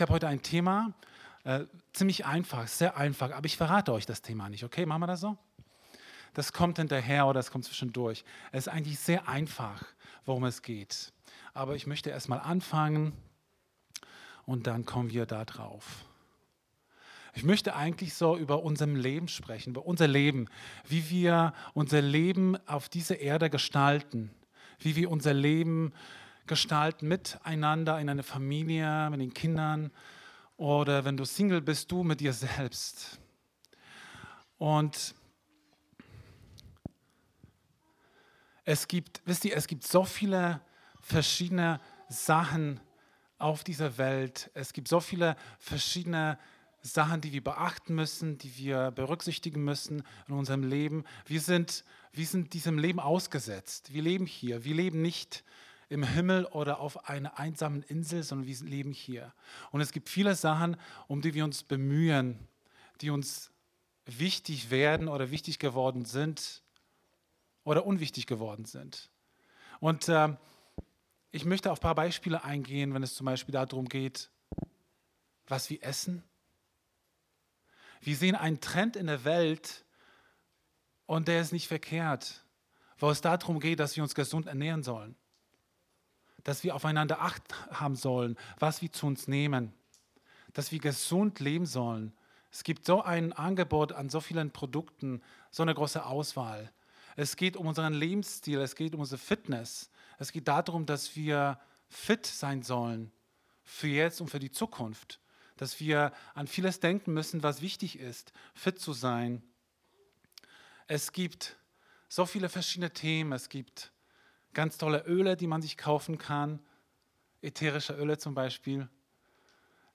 Ich habe heute ein Thema, äh, ziemlich einfach, sehr einfach, aber ich verrate euch das Thema nicht, okay? Machen wir das so? Das kommt hinterher oder das kommt zwischendurch. Es ist eigentlich sehr einfach, worum es geht. Aber ich möchte erstmal anfangen und dann kommen wir da drauf. Ich möchte eigentlich so über unser Leben sprechen, über unser Leben, wie wir unser Leben auf dieser Erde gestalten, wie wir unser Leben gestalten miteinander in einer Familie, mit den Kindern oder wenn du Single bist, du mit dir selbst. Und es gibt, wisst ihr, es gibt so viele verschiedene Sachen auf dieser Welt. Es gibt so viele verschiedene Sachen, die wir beachten müssen, die wir berücksichtigen müssen in unserem Leben. Wir sind, wir sind diesem Leben ausgesetzt. Wir leben hier. Wir leben nicht im Himmel oder auf einer einsamen Insel, sondern wir leben hier. Und es gibt viele Sachen, um die wir uns bemühen, die uns wichtig werden oder wichtig geworden sind oder unwichtig geworden sind. Und äh, ich möchte auf ein paar Beispiele eingehen, wenn es zum Beispiel darum geht, was wir essen. Wir sehen einen Trend in der Welt und der ist nicht verkehrt, wo es darum geht, dass wir uns gesund ernähren sollen dass wir aufeinander Acht haben sollen, was wir zu uns nehmen, dass wir gesund leben sollen. Es gibt so ein Angebot an so vielen Produkten, so eine große Auswahl. Es geht um unseren Lebensstil, es geht um unsere Fitness. Es geht darum, dass wir fit sein sollen für jetzt und für die Zukunft. Dass wir an vieles denken müssen, was wichtig ist, fit zu sein. Es gibt so viele verschiedene Themen. Es gibt ganz tolle Öle, die man sich kaufen kann, ätherische Öle zum Beispiel.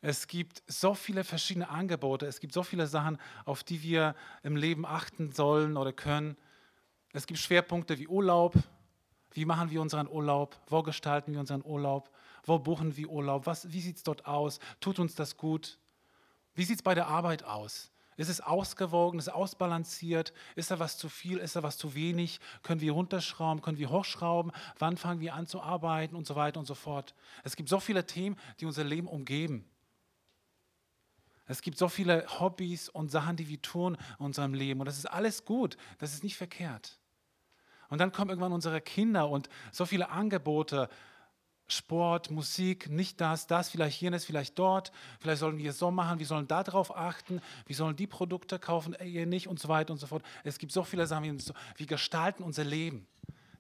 Es gibt so viele verschiedene Angebote, es gibt so viele Sachen, auf die wir im Leben achten sollen oder können. Es gibt Schwerpunkte wie Urlaub. Wie machen wir unseren Urlaub? Wo gestalten wir unseren Urlaub? Wo buchen wir Urlaub? Was, wie sieht es dort aus? Tut uns das gut? Wie sieht es bei der Arbeit aus? Ist es ausgewogen? Ist es ausbalanciert? Ist da was zu viel? Ist da was zu wenig? Können wir runterschrauben? Können wir hochschrauben? Wann fangen wir an zu arbeiten? Und so weiter und so fort. Es gibt so viele Themen, die unser Leben umgeben. Es gibt so viele Hobbys und Sachen, die wir tun in unserem Leben. Und das ist alles gut. Das ist nicht verkehrt. Und dann kommen irgendwann unsere Kinder und so viele Angebote Sport, Musik, nicht das, das, vielleicht jenes, vielleicht dort. Vielleicht sollen wir es so machen, wir sollen darauf achten, wir sollen die Produkte kaufen, ihr nicht und so weiter und so fort. Es gibt so viele Sachen, wir gestalten unser Leben.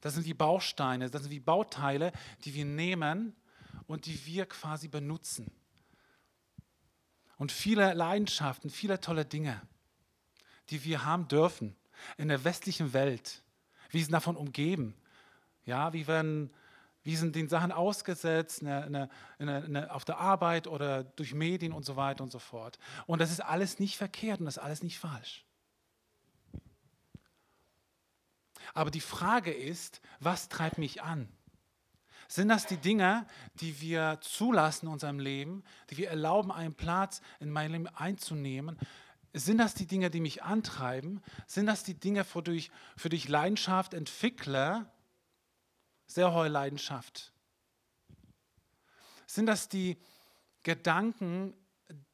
Das sind die Bausteine, das sind die Bauteile, die wir nehmen und die wir quasi benutzen. Und viele Leidenschaften, viele tolle Dinge, die wir haben dürfen in der westlichen Welt. Wir sind davon umgeben. Ja, wir werden wir sind den Sachen ausgesetzt, eine, eine, eine, auf der Arbeit oder durch Medien und so weiter und so fort. Und das ist alles nicht verkehrt und das ist alles nicht falsch. Aber die Frage ist, was treibt mich an? Sind das die Dinge, die wir zulassen in unserem Leben, die wir erlauben, einen Platz in meinem Leben einzunehmen? Sind das die Dinge, die mich antreiben? Sind das die Dinge, für die ich, für die ich Leidenschaft entwickle? Sehr hohe Leidenschaft. Sind das die Gedanken,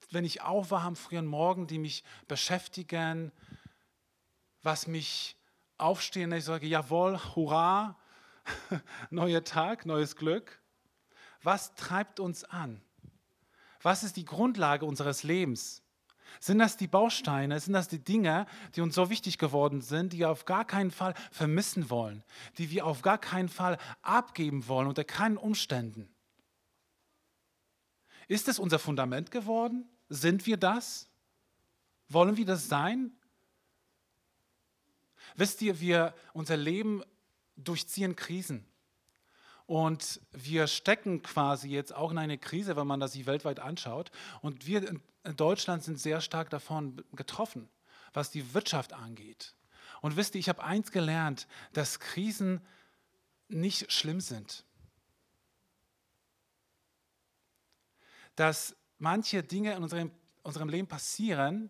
wenn ich aufwache am frühen Morgen, die mich beschäftigen, was mich aufstehen, ich sage, jawohl, hurra, neuer Tag, neues Glück. Was treibt uns an? Was ist die Grundlage unseres Lebens? Sind das die Bausteine, sind das die Dinge, die uns so wichtig geworden sind, die wir auf gar keinen Fall vermissen wollen, die wir auf gar keinen Fall abgeben wollen, unter keinen Umständen? Ist es unser Fundament geworden? Sind wir das? Wollen wir das sein? Wisst ihr, wir, unser Leben durchziehen Krisen. Und wir stecken quasi jetzt auch in eine Krise, wenn man das sich weltweit anschaut. Und wir in Deutschland sind sehr stark davon getroffen, was die Wirtschaft angeht. Und wisst ihr, ich habe eins gelernt, dass Krisen nicht schlimm sind. Dass manche Dinge in unserem, unserem Leben passieren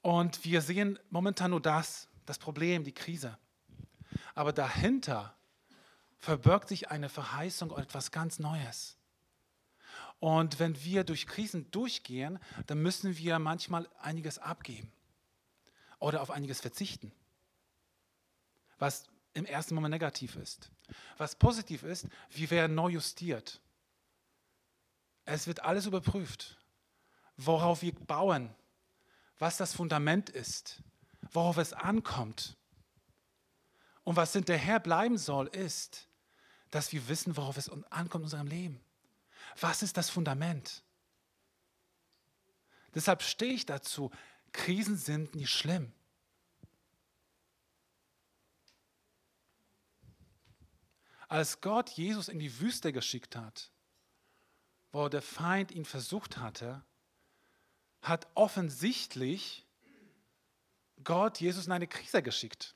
und wir sehen momentan nur das, das Problem, die Krise. Aber dahinter verbirgt sich eine Verheißung und etwas ganz Neues. Und wenn wir durch Krisen durchgehen, dann müssen wir manchmal einiges abgeben oder auf einiges verzichten, was im ersten Moment negativ ist. Was positiv ist, wir werden neu justiert. Es wird alles überprüft, worauf wir bauen, was das Fundament ist, worauf es ankommt. Und was hinterher bleiben soll, ist, dass wir wissen, worauf es ankommt in unserem Leben. Was ist das Fundament? Deshalb stehe ich dazu, Krisen sind nicht schlimm. Als Gott Jesus in die Wüste geschickt hat, wo der Feind ihn versucht hatte, hat offensichtlich Gott Jesus in eine Krise geschickt.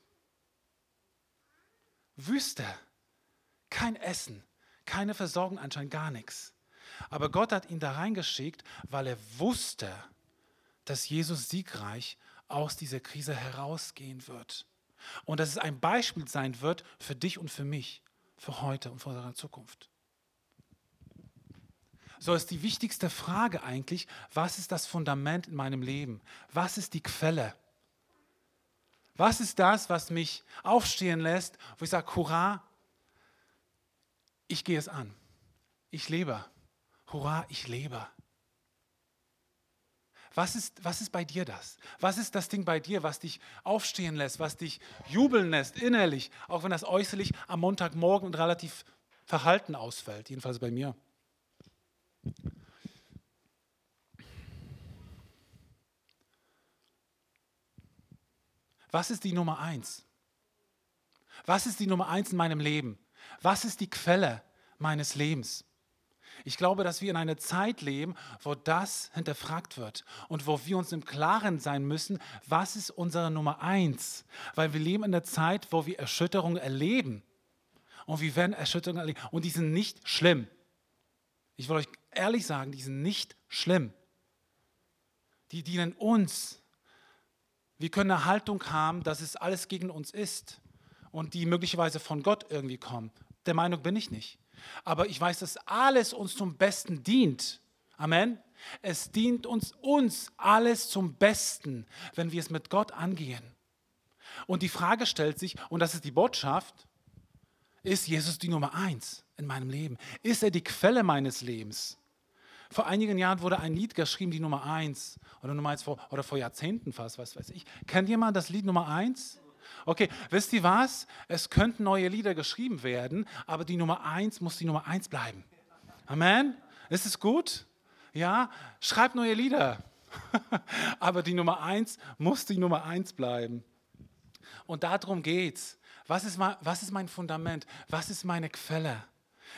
Wüste, kein Essen, keine Versorgung, anscheinend gar nichts. Aber Gott hat ihn da reingeschickt, weil er wusste, dass Jesus siegreich aus dieser Krise herausgehen wird. Und dass es ein Beispiel sein wird für dich und für mich, für heute und für unsere Zukunft. So ist die wichtigste Frage eigentlich, was ist das Fundament in meinem Leben? Was ist die Quelle? Was ist das, was mich aufstehen lässt, wo ich sage, hurra, ich gehe es an. Ich lebe. Hurra, ich lebe. Was ist, was ist bei dir das? Was ist das Ding bei dir, was dich aufstehen lässt, was dich jubeln lässt innerlich, auch wenn das äußerlich am Montagmorgen relativ verhalten ausfällt, jedenfalls bei mir? Was ist die Nummer eins? Was ist die Nummer eins in meinem Leben? Was ist die Quelle meines Lebens? Ich glaube, dass wir in einer Zeit leben, wo das hinterfragt wird und wo wir uns im Klaren sein müssen, was ist unsere Nummer eins? Weil wir leben in einer Zeit, wo wir Erschütterungen erleben. Und wir werden Erschütterungen erleben. Und die sind nicht schlimm. Ich will euch ehrlich sagen, die sind nicht schlimm. Die dienen uns. Wir können eine Haltung haben, dass es alles gegen uns ist und die möglicherweise von Gott irgendwie kommen. Der Meinung bin ich nicht. Aber ich weiß, dass alles uns zum Besten dient. Amen. Es dient uns, uns alles zum Besten, wenn wir es mit Gott angehen. Und die Frage stellt sich, und das ist die Botschaft, ist Jesus die Nummer eins in meinem Leben? Ist er die Quelle meines Lebens? Vor einigen Jahren wurde ein Lied geschrieben, die Nummer eins, oder Nummer eins vor, oder vor Jahrzehnten fast, was weiß ich. Kennt jemand das Lied Nummer eins? Okay, wisst ihr was? Es könnten neue Lieder geschrieben werden, aber die Nummer eins muss die Nummer eins bleiben. Amen? Ist es gut? Ja? Schreibt neue Lieder. aber die Nummer eins muss die Nummer eins bleiben. Und darum geht's. Was ist, mein, was ist mein Fundament? Was ist meine Quelle?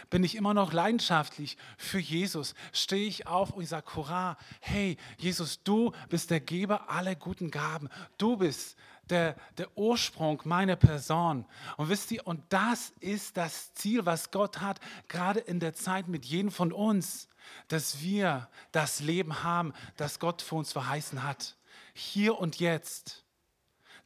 Bin ich immer noch leidenschaftlich für Jesus? Stehe ich auf und sage, Hurra, hey, Jesus, du bist der Geber aller guten Gaben. Du bist der, der Ursprung meiner Person. Und wisst ihr, und das ist das Ziel, was Gott hat, gerade in der Zeit mit jedem von uns, dass wir das Leben haben, das Gott für uns verheißen hat. Hier und jetzt.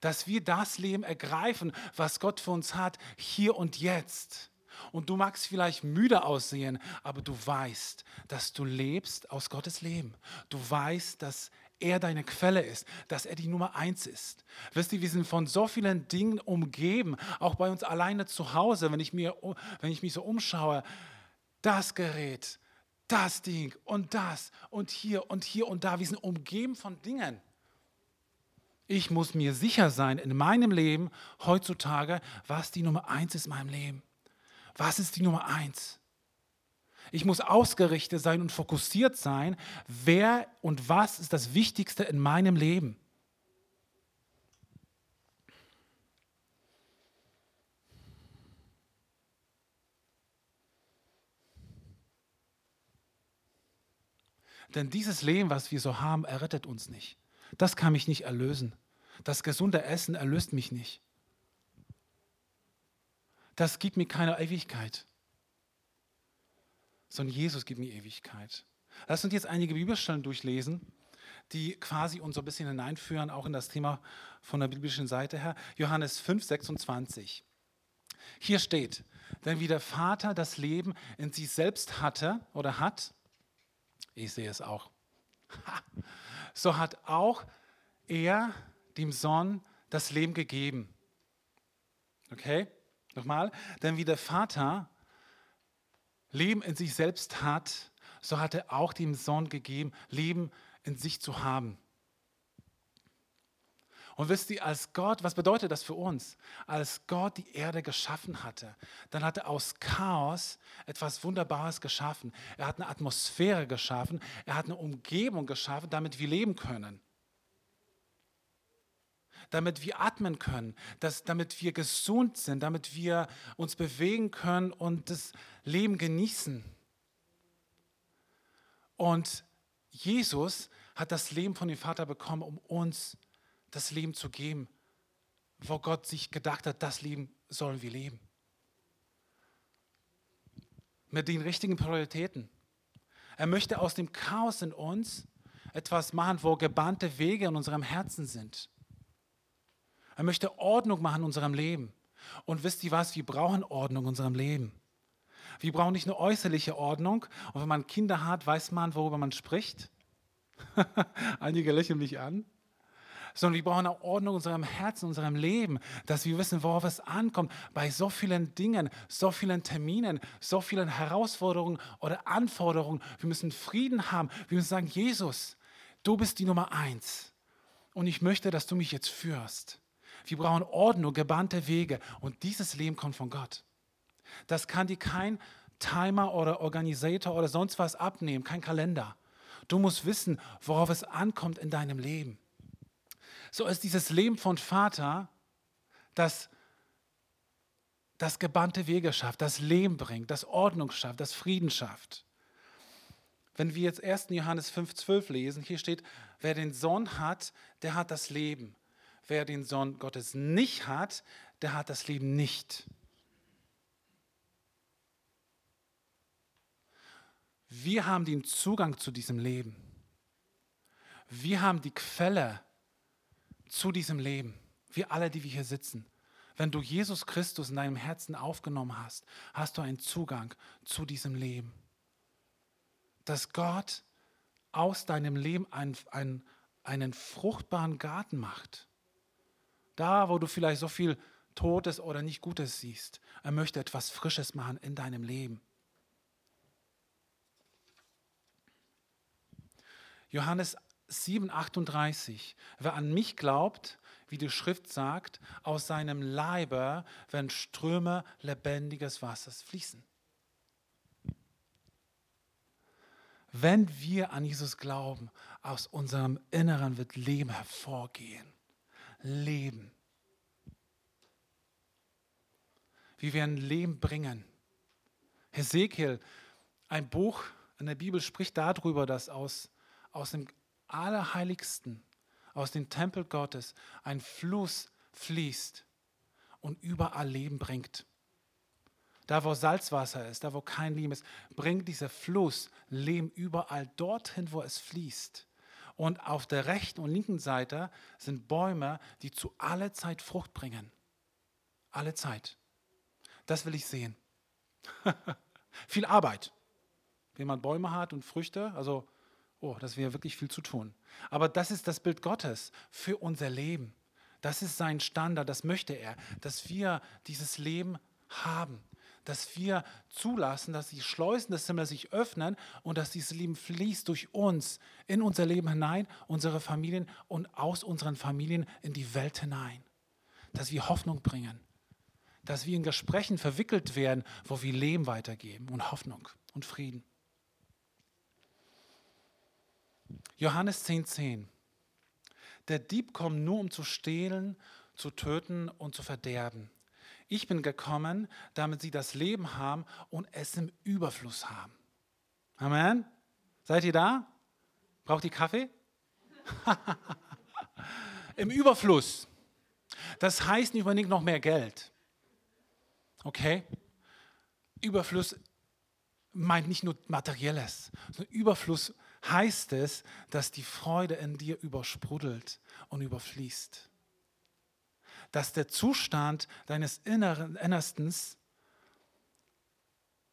Dass wir das Leben ergreifen, was Gott für uns hat, hier und jetzt. Und du magst vielleicht müde aussehen, aber du weißt, dass du lebst aus Gottes Leben. Du weißt, dass er deine Quelle ist, dass er die Nummer eins ist. Wisst ihr, wir sind von so vielen Dingen umgeben, auch bei uns alleine zu Hause, wenn ich, mir, wenn ich mich so umschaue. Das Gerät, das Ding und das und hier und hier und da. Wir sind umgeben von Dingen. Ich muss mir sicher sein in meinem Leben heutzutage, was die Nummer eins ist in meinem Leben. Was ist die Nummer eins? Ich muss ausgerichtet sein und fokussiert sein, wer und was ist das Wichtigste in meinem Leben. Denn dieses Leben, was wir so haben, errettet uns nicht. Das kann mich nicht erlösen. Das gesunde Essen erlöst mich nicht. Das gibt mir keine Ewigkeit sondern Jesus gibt mir Ewigkeit. Lass uns jetzt einige Bibelstellen durchlesen, die quasi uns so ein bisschen hineinführen, auch in das Thema von der biblischen Seite her. Johannes 5, 26. Hier steht, denn wie der Vater das Leben in sich selbst hatte oder hat, Ich sehe es auch. So hat auch er dem Sohn das Leben gegeben. Okay? Nochmal. Denn wie der Vater Leben in sich selbst hat, so hat er auch dem Sohn gegeben, Leben in sich zu haben. Und wisst ihr, als Gott, was bedeutet das für uns? Als Gott die Erde geschaffen hatte, dann hat er aus Chaos etwas Wunderbares geschaffen. Er hat eine Atmosphäre geschaffen, er hat eine Umgebung geschaffen, damit wir leben können. Damit wir atmen können, dass, damit wir gesund sind, damit wir uns bewegen können und das Leben genießen. Und Jesus hat das Leben von dem Vater bekommen, um uns das Leben zu geben, wo Gott sich gedacht hat, das Leben sollen wir leben. Mit den richtigen Prioritäten. Er möchte aus dem Chaos in uns etwas machen, wo gebahnte Wege in unserem Herzen sind. Er möchte Ordnung machen in unserem Leben. Und wisst ihr was? Wir brauchen Ordnung in unserem Leben. Wir brauchen nicht eine äußerliche Ordnung. Und wenn man Kinder hat, weiß man, worüber man spricht. Einige lächeln mich an sondern wir brauchen auch Ordnung in unserem Herzen, in unserem Leben, dass wir wissen, worauf es ankommt, bei so vielen Dingen, so vielen Terminen, so vielen Herausforderungen oder Anforderungen. Wir müssen Frieden haben. Wir müssen sagen, Jesus, du bist die Nummer eins. Und ich möchte, dass du mich jetzt führst. Wir brauchen Ordnung, gebahnte Wege. Und dieses Leben kommt von Gott. Das kann dir kein Timer oder Organisator oder sonst was abnehmen, kein Kalender. Du musst wissen, worauf es ankommt in deinem Leben. So ist dieses Leben von Vater, das das gebannte Wege schafft, das Leben bringt, das Ordnung schafft, das Frieden schafft. Wenn wir jetzt 1. Johannes 5,12 lesen, hier steht, wer den Sohn hat, der hat das Leben. Wer den Sohn Gottes nicht hat, der hat das Leben nicht. Wir haben den Zugang zu diesem Leben. Wir haben die Quelle zu diesem Leben. Wir alle, die wir hier sitzen. Wenn du Jesus Christus in deinem Herzen aufgenommen hast, hast du einen Zugang zu diesem Leben. Dass Gott aus deinem Leben einen, einen, einen fruchtbaren Garten macht. Da, wo du vielleicht so viel Totes oder nicht Gutes siehst. Er möchte etwas Frisches machen in deinem Leben. Johannes 7,38. Wer an mich glaubt, wie die Schrift sagt, aus seinem Leibe werden Ströme lebendiges Wassers fließen. Wenn wir an Jesus glauben, aus unserem Inneren wird Leben hervorgehen. Leben. Wir werden Leben bringen. Hesekiel, ein Buch in der Bibel spricht darüber, dass aus, aus dem Allerheiligsten, aus dem Tempel Gottes, ein Fluss fließt und überall Leben bringt. Da, wo Salzwasser ist, da, wo kein Leben ist, bringt dieser Fluss Leben überall dorthin, wo es fließt. Und auf der rechten und linken Seite sind Bäume, die zu aller Zeit Frucht bringen. Alle Zeit. Das will ich sehen. Viel Arbeit. Wenn man Bäume hat und Früchte, also oh, das wäre wirklich viel zu tun. Aber das ist das Bild Gottes für unser Leben. Das ist sein Standard, das möchte er, dass wir dieses Leben haben, dass wir zulassen, dass die Schleusen des Himmels sich öffnen und dass dieses Leben fließt durch uns in unser Leben hinein, unsere Familien und aus unseren Familien in die Welt hinein. Dass wir Hoffnung bringen, dass wir in Gesprächen verwickelt werden, wo wir Leben weitergeben und Hoffnung und Frieden. Johannes 10,10. 10. Der Dieb kommt nur, um zu stehlen, zu töten und zu verderben. Ich bin gekommen, damit sie das Leben haben und es im Überfluss haben. Amen. Seid ihr da? Braucht ihr Kaffee? Im Überfluss. Das heißt nicht unbedingt noch mehr Geld. Okay? Überfluss meint nicht nur Materielles, sondern Überfluss heißt es, dass die Freude in dir übersprudelt und überfließt. Dass der Zustand deines Inneren, Innerstens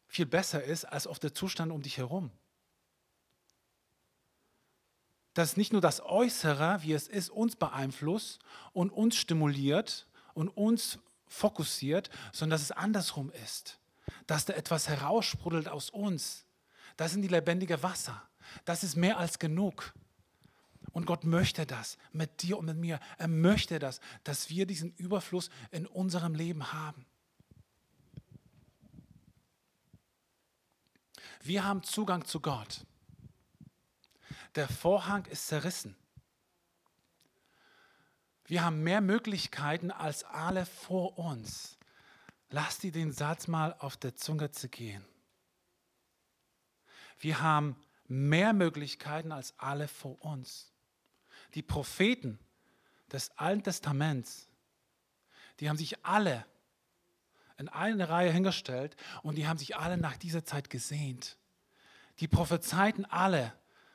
viel besser ist als auf der Zustand um dich herum. dass nicht nur das Äußere, wie es ist, uns beeinflusst und uns stimuliert und uns fokussiert, sondern dass es andersrum ist. Dass da etwas heraussprudelt aus uns. Das sind die lebendige Wasser. Das ist mehr als genug. Und Gott möchte das mit dir und mit mir. Er möchte das, dass wir diesen Überfluss in unserem Leben haben. Wir haben Zugang zu Gott. Der Vorhang ist zerrissen. Wir haben mehr Möglichkeiten als alle vor uns. Lass dir den Satz mal auf der Zunge zu gehen. Wir haben mehr Möglichkeiten als alle vor uns. Die Propheten des Alten Testaments, die haben sich alle in eine Reihe hingestellt und die haben sich alle nach dieser Zeit gesehnt. Die prophezeiten alle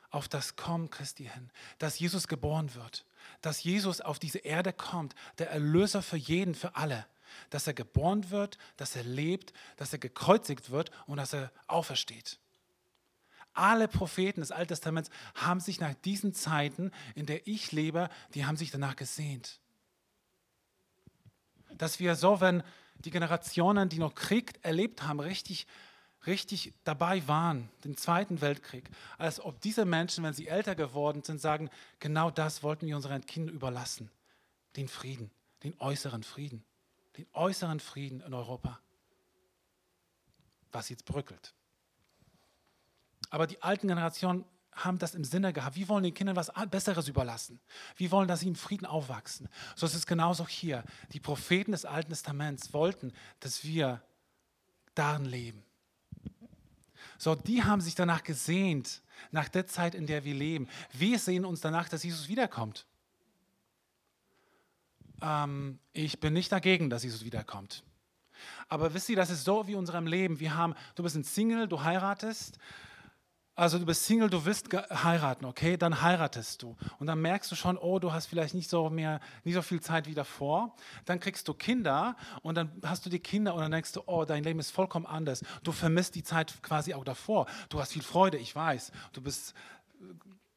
auf das Kommen Christi hin, dass Jesus geboren wird, dass Jesus auf diese Erde kommt, der Erlöser für jeden, für alle, dass er geboren wird, dass er lebt, dass er gekreuzigt wird und dass er aufersteht. Alle Propheten des Alten Testaments haben sich nach diesen Zeiten, in der ich lebe, die haben sich danach gesehnt. Dass wir so, wenn die Generationen, die noch Krieg erlebt haben, richtig richtig dabei waren, den Zweiten Weltkrieg, als ob diese Menschen, wenn sie älter geworden sind, sagen, genau das wollten wir unseren Kindern überlassen, den Frieden, den äußeren Frieden, den äußeren Frieden in Europa, was jetzt bröckelt. Aber die alten Generationen haben das im Sinne gehabt. Wir wollen den Kindern was Besseres überlassen. Wir wollen, dass sie im Frieden aufwachsen. So ist es genauso hier. Die Propheten des Alten Testaments wollten, dass wir darin leben. So, die haben sich danach gesehnt, nach der Zeit, in der wir leben. Wir sehen uns danach, dass Jesus wiederkommt. Ähm, ich bin nicht dagegen, dass Jesus wiederkommt. Aber wisst ihr, das ist so wie in unserem Leben. Wir haben, du bist ein Single, du heiratest also du bist Single, du willst heiraten, okay? Dann heiratest du. Und dann merkst du schon, oh, du hast vielleicht nicht so, mehr, nicht so viel Zeit wie davor. Dann kriegst du Kinder und dann hast du die Kinder und dann denkst du, oh, dein Leben ist vollkommen anders. Du vermisst die Zeit quasi auch davor. Du hast viel Freude, ich weiß. Du bist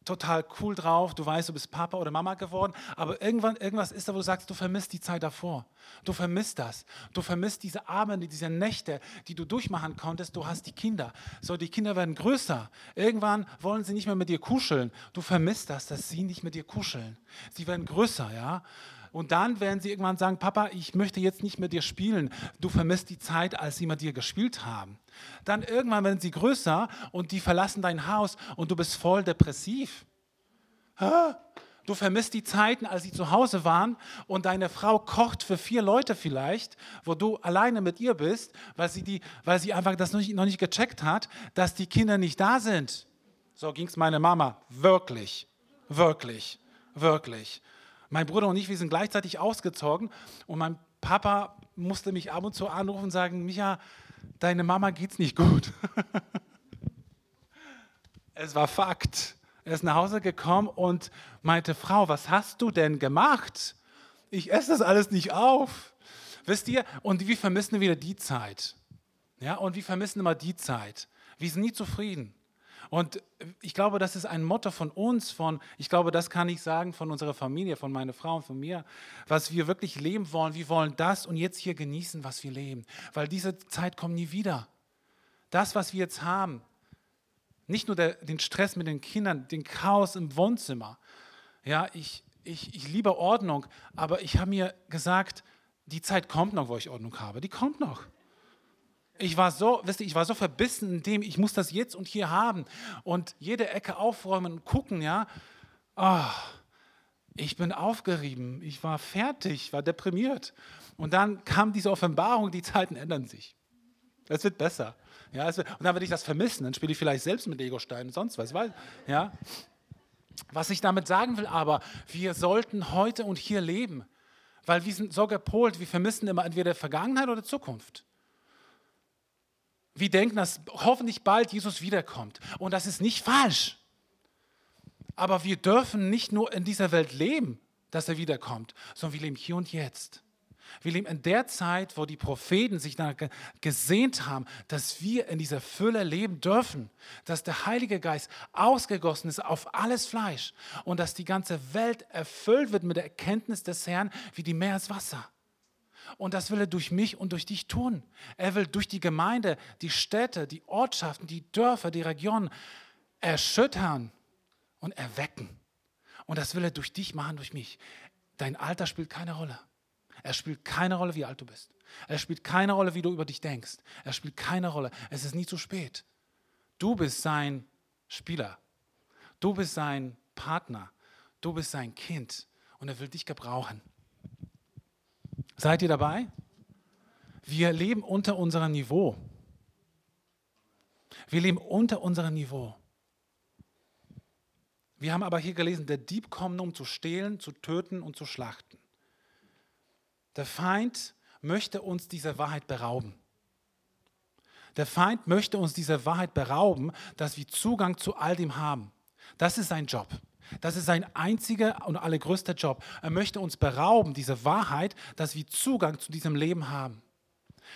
total cool drauf, du weißt, du bist Papa oder Mama geworden, aber irgendwann irgendwas ist da, wo du sagst, du vermisst die Zeit davor. Du vermisst das. Du vermisst diese Abende, diese Nächte, die du durchmachen konntest. Du hast die Kinder. So, die Kinder werden größer. Irgendwann wollen sie nicht mehr mit dir kuscheln. Du vermisst das, dass sie nicht mit dir kuscheln. Sie werden größer, ja. Und dann werden sie irgendwann sagen, Papa, ich möchte jetzt nicht mit dir spielen. Du vermisst die Zeit, als sie mit dir gespielt haben. Dann irgendwann werden sie größer und die verlassen dein Haus und du bist voll depressiv. Du vermisst die Zeiten, als sie zu Hause waren und deine Frau kocht für vier Leute vielleicht, wo du alleine mit ihr bist, weil sie, die, weil sie einfach das noch nicht, noch nicht gecheckt hat, dass die Kinder nicht da sind. So ging es meine Mama. Wirklich, wirklich, wirklich. Mein Bruder und ich, wir sind gleichzeitig ausgezogen und mein Papa musste mich ab und zu anrufen und sagen, Micha, deine Mama geht's nicht gut. es war Fakt. Er ist nach Hause gekommen und meinte, Frau, was hast du denn gemacht? Ich esse das alles nicht auf. Wisst ihr? Und wir vermissen wieder die Zeit. Ja, und wir vermissen immer die Zeit. Wir sind nie zufrieden. Und ich glaube, das ist ein Motto von uns, von, ich glaube, das kann ich sagen, von unserer Familie, von meiner Frau und von mir, was wir wirklich leben wollen. Wir wollen das und jetzt hier genießen, was wir leben, weil diese Zeit kommt nie wieder. Das, was wir jetzt haben, nicht nur der, den Stress mit den Kindern, den Chaos im Wohnzimmer. Ja, ich, ich, ich liebe Ordnung, aber ich habe mir gesagt, die Zeit kommt noch, wo ich Ordnung habe. Die kommt noch. Ich war so, wisst ihr, ich war so verbissen in dem, ich muss das jetzt und hier haben und jede Ecke aufräumen und gucken, ja. Oh, ich bin aufgerieben, ich war fertig, war deprimiert. Und dann kam diese Offenbarung, die Zeiten ändern sich. Es wird besser. Ja, wird, und dann werde ich das vermissen, dann spiele ich vielleicht selbst mit Lego-Steinen und sonst was. Weil, ja. Was ich damit sagen will, aber wir sollten heute und hier leben, weil wir sind so gepolt, wir vermissen immer entweder Vergangenheit oder Zukunft. Wir denken, dass hoffentlich bald Jesus wiederkommt. Und das ist nicht falsch. Aber wir dürfen nicht nur in dieser Welt leben, dass er wiederkommt, sondern wir leben hier und jetzt. Wir leben in der Zeit, wo die Propheten sich danach gesehnt haben, dass wir in dieser Fülle leben dürfen, dass der Heilige Geist ausgegossen ist auf alles Fleisch und dass die ganze Welt erfüllt wird mit der Erkenntnis des Herrn wie die Meereswasser. Und das will er durch mich und durch dich tun. Er will durch die Gemeinde, die Städte, die Ortschaften, die Dörfer, die Regionen erschüttern und erwecken. Und das will er durch dich machen, durch mich. Dein Alter spielt keine Rolle. Er spielt keine Rolle, wie alt du bist. Er spielt keine Rolle, wie du über dich denkst. Er spielt keine Rolle. Es ist nie zu spät. Du bist sein Spieler. Du bist sein Partner. Du bist sein Kind. Und er will dich gebrauchen. Seid ihr dabei? Wir leben unter unserem Niveau. Wir leben unter unserem Niveau. Wir haben aber hier gelesen, der Dieb kommt, um zu stehlen, zu töten und zu schlachten. Der Feind möchte uns diese Wahrheit berauben. Der Feind möchte uns diese Wahrheit berauben, dass wir Zugang zu all dem haben. Das ist sein Job. Das ist sein einziger und allergrößter Job. Er möchte uns berauben, diese Wahrheit, dass wir Zugang zu diesem Leben haben.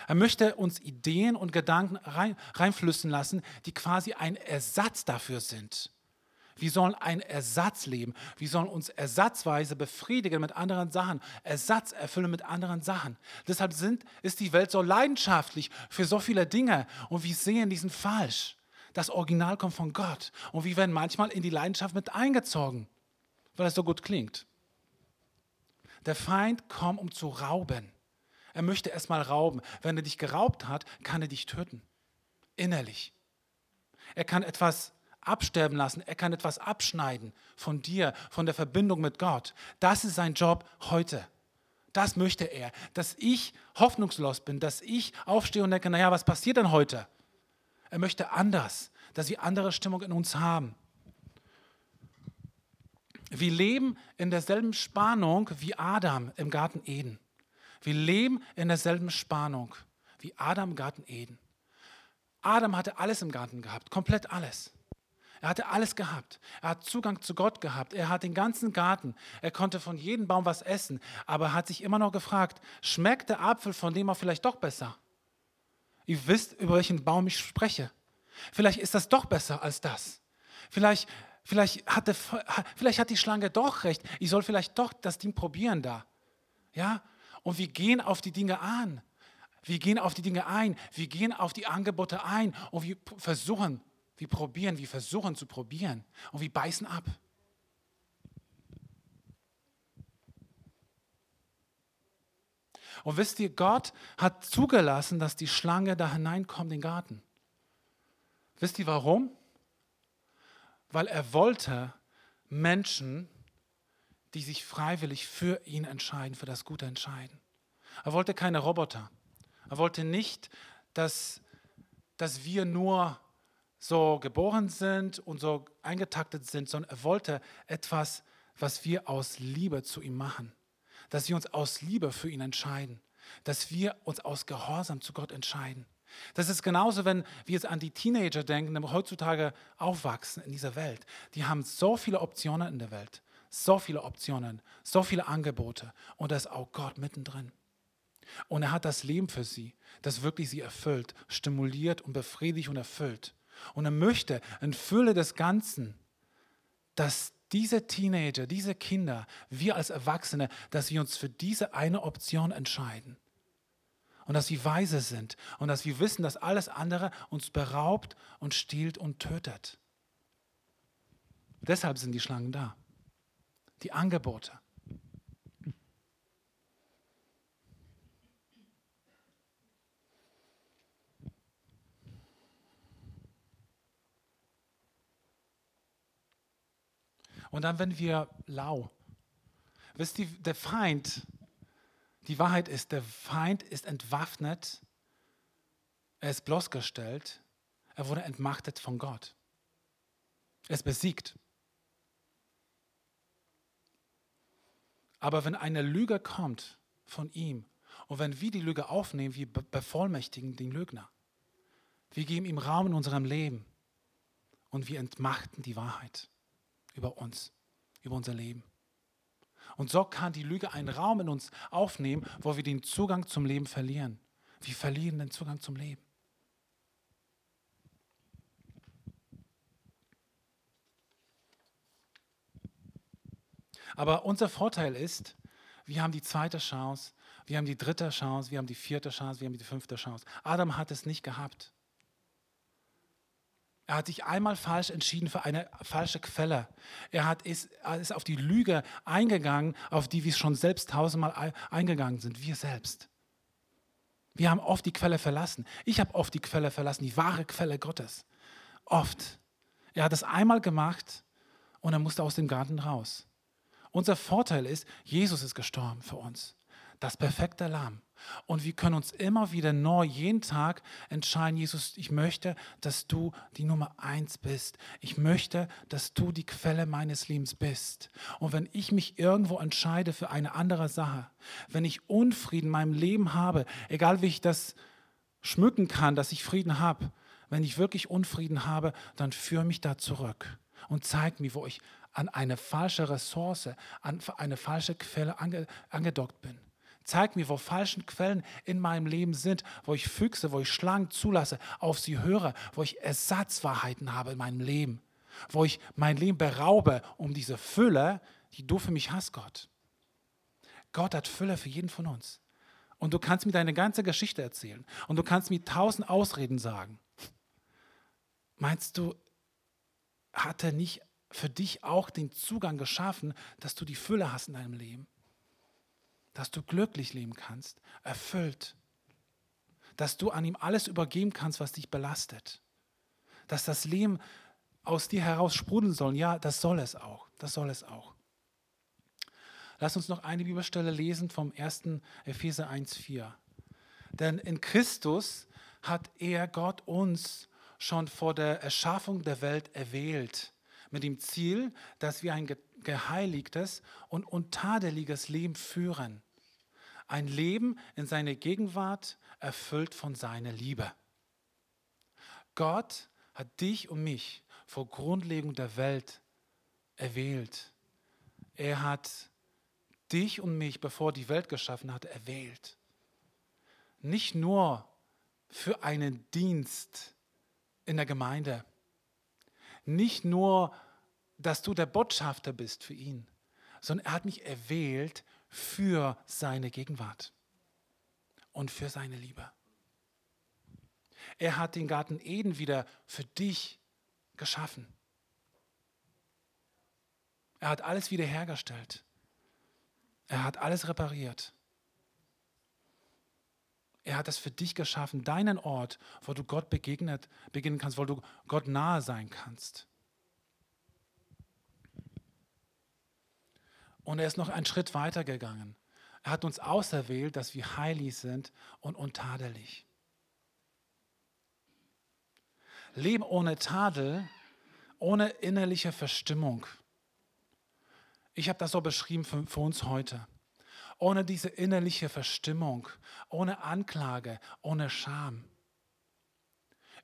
Er möchte uns Ideen und Gedanken rein, reinflüssen lassen, die quasi ein Ersatz dafür sind. Wir sollen ein Ersatz leben. Wir sollen uns ersatzweise befriedigen mit anderen Sachen, Ersatz erfüllen mit anderen Sachen. Deshalb sind, ist die Welt so leidenschaftlich für so viele Dinge und wir sehen diesen falsch. Das Original kommt von Gott und wir werden manchmal in die Leidenschaft mit eingezogen, weil es so gut klingt. Der Feind kommt, um zu rauben. Er möchte erstmal rauben. Wenn er dich geraubt hat, kann er dich töten. Innerlich. Er kann etwas absterben lassen. Er kann etwas abschneiden von dir, von der Verbindung mit Gott. Das ist sein Job heute. Das möchte er, dass ich hoffnungslos bin, dass ich aufstehe und denke, naja, was passiert denn heute? Er möchte anders, dass wir andere Stimmung in uns haben. Wir leben in derselben Spannung wie Adam im Garten Eden. Wir leben in derselben Spannung wie Adam im Garten Eden. Adam hatte alles im Garten gehabt, komplett alles. Er hatte alles gehabt. Er hat Zugang zu Gott gehabt. Er hat den ganzen Garten. Er konnte von jedem Baum was essen. Aber er hat sich immer noch gefragt, schmeckt der Apfel von dem auch vielleicht doch besser? Ihr wisst, über welchen Baum ich spreche. Vielleicht ist das doch besser als das. Vielleicht, vielleicht, hatte, vielleicht hat die Schlange doch recht. Ich soll vielleicht doch das Ding probieren da. Ja? Und wir gehen auf die Dinge an. Wir gehen auf die Dinge ein. Wir gehen auf die Angebote ein. Und wir versuchen, wir probieren, wir versuchen zu probieren. Und wir beißen ab. Und wisst ihr, Gott hat zugelassen, dass die Schlange da hineinkommt in den Garten. Wisst ihr warum? Weil er wollte Menschen, die sich freiwillig für ihn entscheiden, für das Gute entscheiden. Er wollte keine Roboter. Er wollte nicht, dass, dass wir nur so geboren sind und so eingetaktet sind, sondern er wollte etwas, was wir aus Liebe zu ihm machen dass wir uns aus Liebe für ihn entscheiden, dass wir uns aus Gehorsam zu Gott entscheiden. Das ist genauso, wenn wir jetzt an die Teenager denken, die heutzutage aufwachsen in dieser Welt. Die haben so viele Optionen in der Welt, so viele Optionen, so viele Angebote und da ist auch Gott mittendrin. Und er hat das Leben für sie, das wirklich sie erfüllt, stimuliert und befriedigt und erfüllt. Und er möchte in Fülle des Ganzen, dass diese Teenager, diese Kinder, wir als Erwachsene, dass wir uns für diese eine Option entscheiden. Und dass wir weise sind und dass wir wissen, dass alles andere uns beraubt und stiehlt und tötet. Deshalb sind die Schlangen da. Die Angebote. Und dann werden wir lau. Wisst ihr, der Feind, die Wahrheit ist, der Feind ist entwaffnet, er ist bloßgestellt, er wurde entmachtet von Gott. Er ist besiegt. Aber wenn eine Lüge kommt von ihm und wenn wir die Lüge aufnehmen, wir bevollmächtigen den Lügner. Wir geben ihm Raum in unserem Leben und wir entmachten die Wahrheit über uns, über unser Leben. Und so kann die Lüge einen Raum in uns aufnehmen, wo wir den Zugang zum Leben verlieren. Wir verlieren den Zugang zum Leben. Aber unser Vorteil ist, wir haben die zweite Chance, wir haben die dritte Chance, wir haben die vierte Chance, wir haben die fünfte Chance. Adam hat es nicht gehabt. Er hat sich einmal falsch entschieden für eine falsche Quelle. Er, hat, ist, ist auf die Lüge eingegangen, auf die wir schon selbst tausendmal eingegangen sind, wir selbst. Wir haben oft die Quelle verlassen. Ich habe oft die Quelle verlassen, die wahre Quelle Gottes. Oft. Er hat es einmal gemacht und er musste aus dem Garten raus. Unser Vorteil ist, Jesus ist gestorben für uns das perfekte Lamm. Und wir können uns immer wieder neu, jeden Tag entscheiden, Jesus, ich möchte, dass du die Nummer eins bist. Ich möchte, dass du die Quelle meines Lebens bist. Und wenn ich mich irgendwo entscheide für eine andere Sache, wenn ich Unfrieden in meinem Leben habe, egal wie ich das schmücken kann, dass ich Frieden habe, wenn ich wirklich Unfrieden habe, dann führe mich da zurück und zeig mir, wo ich an eine falsche Ressource, an eine falsche Quelle ange, angedockt bin. Zeig mir, wo falsche Quellen in meinem Leben sind, wo ich Füchse, wo ich Schlangen zulasse, auf sie höre, wo ich Ersatzwahrheiten habe in meinem Leben, wo ich mein Leben beraube um diese Fülle, die du für mich hast, Gott. Gott hat Fülle für jeden von uns. Und du kannst mir deine ganze Geschichte erzählen. Und du kannst mir tausend Ausreden sagen. Meinst du, hat er nicht für dich auch den Zugang geschaffen, dass du die Fülle hast in deinem Leben? Dass du glücklich leben kannst, erfüllt, dass du an ihm alles übergeben kannst, was dich belastet, dass das Leben aus dir heraus sprudeln soll. Ja, das soll es auch, das soll es auch. Lass uns noch eine Bibelstelle lesen vom 1. Epheser 1,4. Denn in Christus hat er Gott uns schon vor der Erschaffung der Welt erwählt, mit dem Ziel, dass wir ein geheiligtes und untadeliges Leben führen. Ein Leben in seiner Gegenwart, erfüllt von seiner Liebe. Gott hat dich und mich vor Grundlegung der Welt erwählt. Er hat dich und mich, bevor die Welt geschaffen hat, erwählt. Nicht nur für einen Dienst in der Gemeinde, nicht nur, dass du der Botschafter bist für ihn, sondern er hat mich erwählt für seine Gegenwart und für seine Liebe. Er hat den Garten Eden wieder für dich geschaffen. Er hat alles wiederhergestellt. Er hat alles repariert. Er hat es für dich geschaffen, deinen Ort, wo du Gott begegnet, beginnen kannst, wo du Gott nahe sein kannst. Und er ist noch einen Schritt weiter gegangen. Er hat uns auserwählt, dass wir heilig sind und untadelig. Leben ohne Tadel, ohne innerliche Verstimmung. Ich habe das so beschrieben für, für uns heute. Ohne diese innerliche Verstimmung, ohne Anklage, ohne Scham,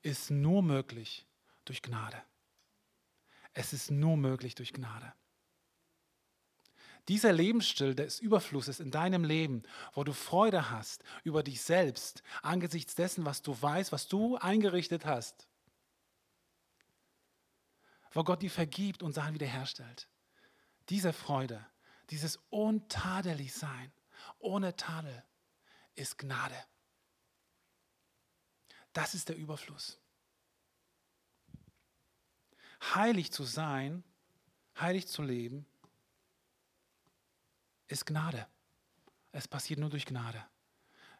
ist nur möglich durch Gnade. Es ist nur möglich durch Gnade. Dieser Lebensstil des Überflusses in deinem Leben, wo du Freude hast über dich selbst, angesichts dessen, was du weißt, was du eingerichtet hast, wo Gott dir vergibt und Sachen wiederherstellt. Diese Freude, dieses untadelig sein, ohne Tadel, ist Gnade. Das ist der Überfluss. Heilig zu sein, heilig zu leben, ist Gnade. Es passiert nur durch Gnade.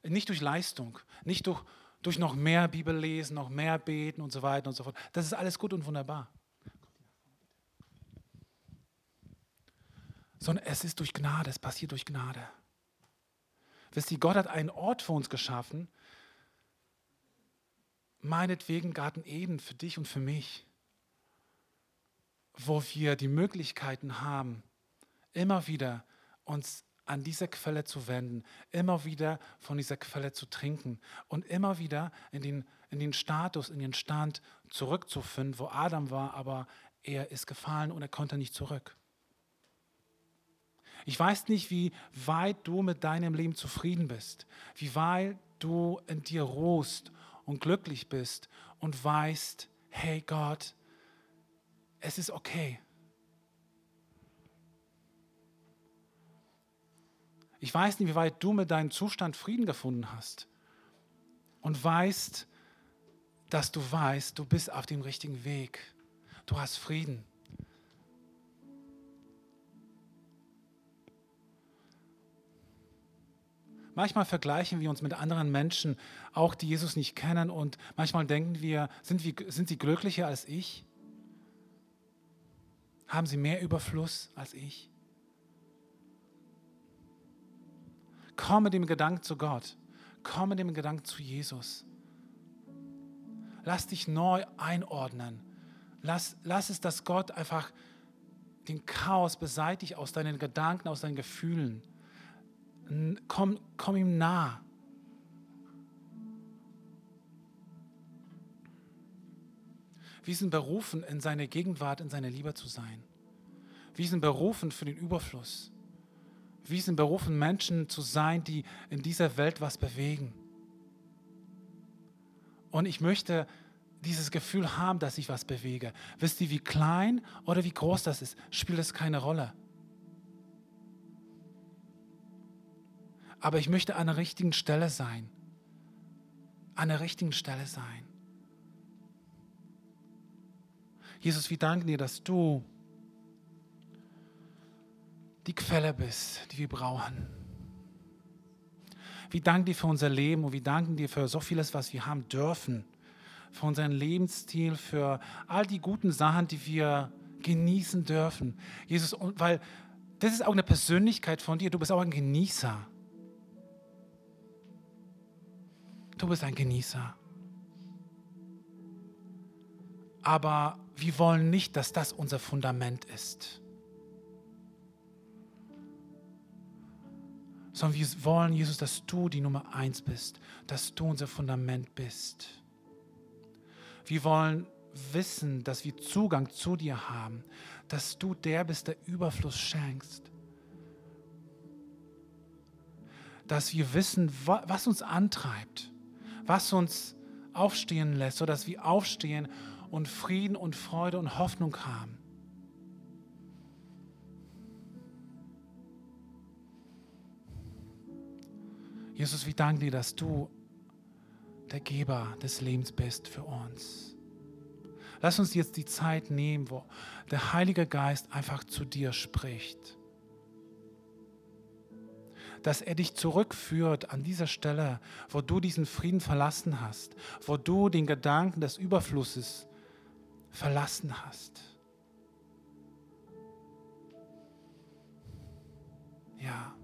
Nicht durch Leistung, nicht durch, durch noch mehr Bibel lesen, noch mehr beten und so weiter und so fort. Das ist alles gut und wunderbar. Sondern es ist durch Gnade, es passiert durch Gnade. Wisst ihr, Gott hat einen Ort für uns geschaffen, meinetwegen Garten Eden für dich und für mich, wo wir die Möglichkeiten haben, immer wieder uns an diese Quelle zu wenden, immer wieder von dieser Quelle zu trinken und immer wieder in den, in den Status, in den Stand zurückzufinden, wo Adam war, aber er ist gefallen und er konnte nicht zurück. Ich weiß nicht, wie weit du mit deinem Leben zufrieden bist, wie weit du in dir ruhst und glücklich bist und weißt, hey Gott, es ist okay. Ich weiß nicht, wie weit du mit deinem Zustand Frieden gefunden hast und weißt, dass du weißt, du bist auf dem richtigen Weg. Du hast Frieden. Manchmal vergleichen wir uns mit anderen Menschen, auch die Jesus nicht kennen, und manchmal denken wir, sind, wir, sind sie glücklicher als ich? Haben sie mehr Überfluss als ich? Komm mit dem Gedanken zu Gott. Komm mit dem Gedanken zu Jesus. Lass dich neu einordnen. Lass, lass es, dass Gott einfach den Chaos beseitigt aus deinen Gedanken, aus deinen Gefühlen. Komm, komm ihm nah. Wir sind berufen, in seine Gegenwart, in seine Liebe zu sein. Wir sind berufen für den Überfluss. Wir sind berufen, Menschen zu sein, die in dieser Welt was bewegen. Und ich möchte dieses Gefühl haben, dass ich was bewege. Wisst ihr, wie klein oder wie groß das ist, spielt es keine Rolle. Aber ich möchte an der richtigen Stelle sein. An der richtigen Stelle sein. Jesus, wir danken dir, dass du die Quelle bist, die wir brauchen. Wir danken dir für unser Leben und wir danken dir für so vieles, was wir haben dürfen, für unseren Lebensstil, für all die guten Sachen, die wir genießen dürfen. Jesus, weil das ist auch eine Persönlichkeit von dir, du bist auch ein Genießer. Du bist ein Genießer. Aber wir wollen nicht, dass das unser Fundament ist. Sondern wir wollen, Jesus, dass du die Nummer eins bist, dass du unser Fundament bist. Wir wollen wissen, dass wir Zugang zu dir haben, dass du der bist, der Überfluss schenkst. Dass wir wissen, was uns antreibt, was uns aufstehen lässt, sodass wir aufstehen und Frieden und Freude und Hoffnung haben. Jesus, wir danken dir, dass du der Geber des Lebens bist für uns. Lass uns jetzt die Zeit nehmen, wo der Heilige Geist einfach zu dir spricht. Dass er dich zurückführt an dieser Stelle, wo du diesen Frieden verlassen hast, wo du den Gedanken des Überflusses verlassen hast. Ja.